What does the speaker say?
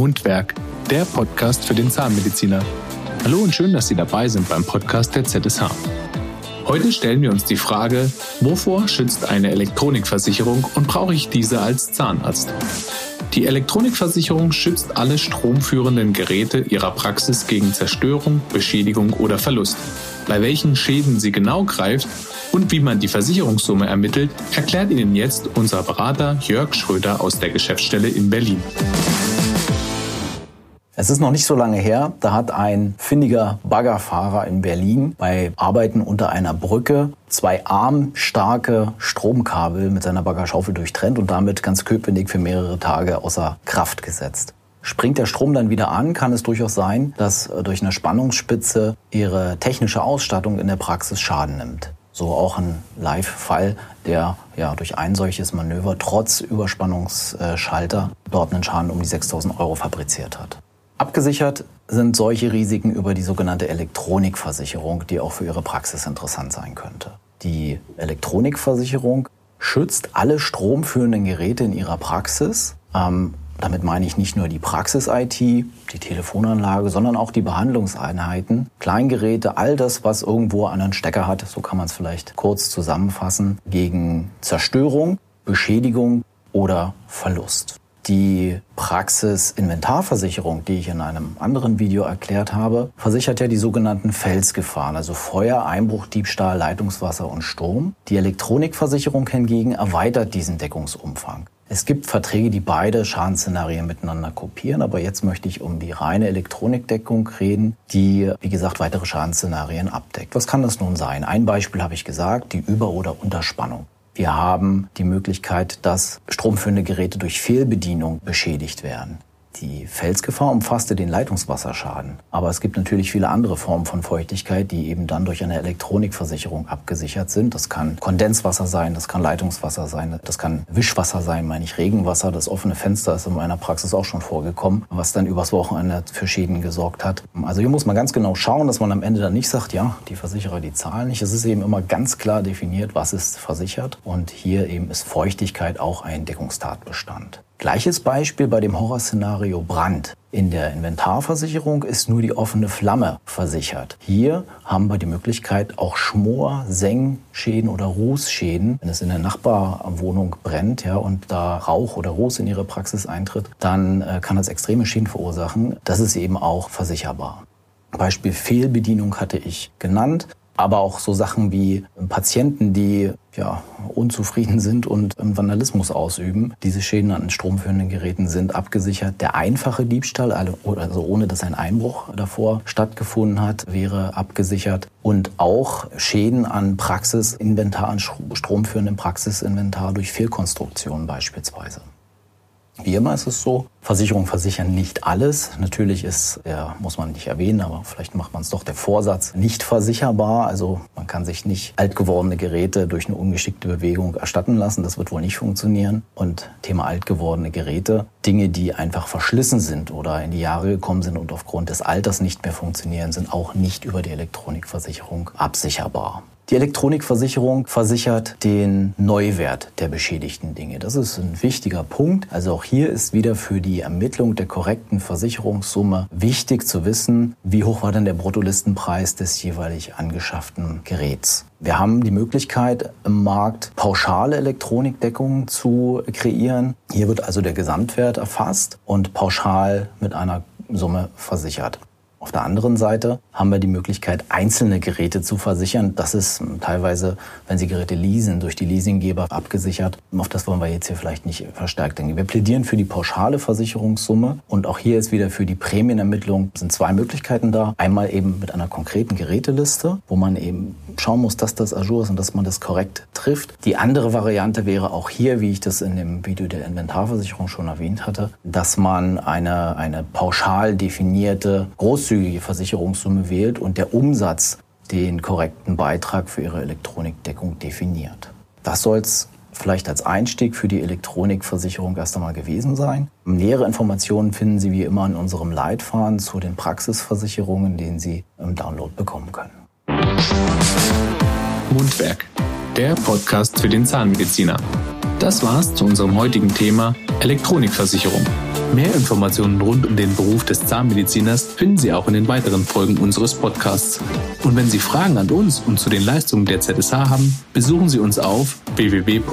Mundwerk, der Podcast für den Zahnmediziner. Hallo und schön, dass Sie dabei sind beim Podcast der ZSH. Heute stellen wir uns die Frage, wovor schützt eine Elektronikversicherung und brauche ich diese als Zahnarzt? Die Elektronikversicherung schützt alle stromführenden Geräte Ihrer Praxis gegen Zerstörung, Beschädigung oder Verlust. Bei welchen Schäden sie genau greift und wie man die Versicherungssumme ermittelt, erklärt Ihnen jetzt unser Berater Jörg Schröder aus der Geschäftsstelle in Berlin. Es ist noch nicht so lange her, da hat ein findiger Baggerfahrer in Berlin bei Arbeiten unter einer Brücke zwei armstarke Stromkabel mit seiner Baggerschaufel durchtrennt und damit ganz Köpenick für mehrere Tage außer Kraft gesetzt. Springt der Strom dann wieder an, kann es durchaus sein, dass durch eine Spannungsspitze ihre technische Ausstattung in der Praxis Schaden nimmt. So auch ein Live-Fall, der ja durch ein solches Manöver trotz Überspannungsschalter dort einen Schaden um die 6000 Euro fabriziert hat. Abgesichert sind solche Risiken über die sogenannte Elektronikversicherung, die auch für Ihre Praxis interessant sein könnte. Die Elektronikversicherung schützt alle stromführenden Geräte in Ihrer Praxis. Ähm, damit meine ich nicht nur die Praxis-IT, die Telefonanlage, sondern auch die Behandlungseinheiten, Kleingeräte, all das, was irgendwo einen Stecker hat, so kann man es vielleicht kurz zusammenfassen, gegen Zerstörung, Beschädigung oder Verlust. Die Praxis-Inventarversicherung, die ich in einem anderen Video erklärt habe, versichert ja die sogenannten Felsgefahren, also Feuer, Einbruch, Diebstahl, Leitungswasser und Sturm. Die Elektronikversicherung hingegen erweitert diesen Deckungsumfang. Es gibt Verträge, die beide Schadensszenarien miteinander kopieren, aber jetzt möchte ich um die reine Elektronikdeckung reden, die, wie gesagt, weitere Schadensszenarien abdeckt. Was kann das nun sein? Ein Beispiel habe ich gesagt, die Über- oder Unterspannung. Wir haben die Möglichkeit, dass stromführende Geräte durch Fehlbedienung beschädigt werden. Die Felsgefahr umfasste den Leitungswasserschaden. Aber es gibt natürlich viele andere Formen von Feuchtigkeit, die eben dann durch eine Elektronikversicherung abgesichert sind. Das kann Kondenswasser sein, das kann Leitungswasser sein, das kann Wischwasser sein, meine ich Regenwasser. Das offene Fenster ist in meiner Praxis auch schon vorgekommen, was dann übers Wochenende für Schäden gesorgt hat. Also hier muss man ganz genau schauen, dass man am Ende dann nicht sagt, ja, die Versicherer, die zahlen nicht. Es ist eben immer ganz klar definiert, was ist versichert. Und hier eben ist Feuchtigkeit auch ein Deckungstatbestand. Gleiches Beispiel bei dem Horrorszenario Brand. In der Inventarversicherung ist nur die offene Flamme versichert. Hier haben wir die Möglichkeit, auch Schmor, Sengschäden oder Rußschäden, wenn es in der Nachbarwohnung brennt ja, und da Rauch oder Ruß in Ihre Praxis eintritt, dann äh, kann das extreme Schäden verursachen. Das ist eben auch versicherbar. Beispiel Fehlbedienung hatte ich genannt aber auch so Sachen wie Patienten, die ja, unzufrieden sind und Vandalismus ausüben. Diese Schäden an stromführenden Geräten sind abgesichert. Der einfache Diebstahl, also ohne dass ein Einbruch davor stattgefunden hat, wäre abgesichert. Und auch Schäden an Praxisinventar, an stromführendem Praxisinventar durch Fehlkonstruktionen beispielsweise. Wie immer ist es so, Versicherungen versichern nicht alles. Natürlich ist, ja, muss man nicht erwähnen, aber vielleicht macht man es doch, der Vorsatz nicht versicherbar. Also man kann sich nicht alt gewordene Geräte durch eine ungeschickte Bewegung erstatten lassen. Das wird wohl nicht funktionieren. Und Thema alt gewordene Geräte, Dinge, die einfach verschlissen sind oder in die Jahre gekommen sind und aufgrund des Alters nicht mehr funktionieren, sind auch nicht über die Elektronikversicherung absicherbar. Die Elektronikversicherung versichert den Neuwert der beschädigten Dinge. Das ist ein wichtiger Punkt. Also auch hier ist wieder für die Ermittlung der korrekten Versicherungssumme wichtig zu wissen, wie hoch war denn der Bruttolistenpreis des jeweilig angeschafften Geräts. Wir haben die Möglichkeit, im Markt pauschale Elektronikdeckungen zu kreieren. Hier wird also der Gesamtwert erfasst und pauschal mit einer Summe versichert. Auf der anderen Seite haben wir die Möglichkeit, einzelne Geräte zu versichern. Das ist teilweise, wenn Sie Geräte leasen, durch die Leasinggeber abgesichert. Auf das wollen wir jetzt hier vielleicht nicht verstärkt denken. Wir plädieren für die pauschale Versicherungssumme und auch hier ist wieder für die Prämienermittlung sind zwei Möglichkeiten da. Einmal eben mit einer konkreten Geräteliste, wo man eben schauen muss, dass das Azure ist und dass man das korrekt trifft. Die andere Variante wäre auch hier, wie ich das in dem Video der Inventarversicherung schon erwähnt hatte, dass man eine, eine pauschal definierte, großzügige Versicherungssumme wählt und der Umsatz den korrekten Beitrag für ihre Elektronikdeckung definiert. Das soll es vielleicht als Einstieg für die Elektronikversicherung erst einmal gewesen sein. Nähere Informationen finden Sie wie immer in unserem Leitfaden zu den Praxisversicherungen, den Sie im Download bekommen können. Mundwerk, der Podcast für den Zahnmediziner. Das war's zu unserem heutigen Thema Elektronikversicherung. Mehr Informationen rund um den Beruf des Zahnmediziners finden Sie auch in den weiteren Folgen unseres Podcasts. Und wenn Sie Fragen an uns und zu den Leistungen der ZSH haben, besuchen Sie uns auf www.zsh.de.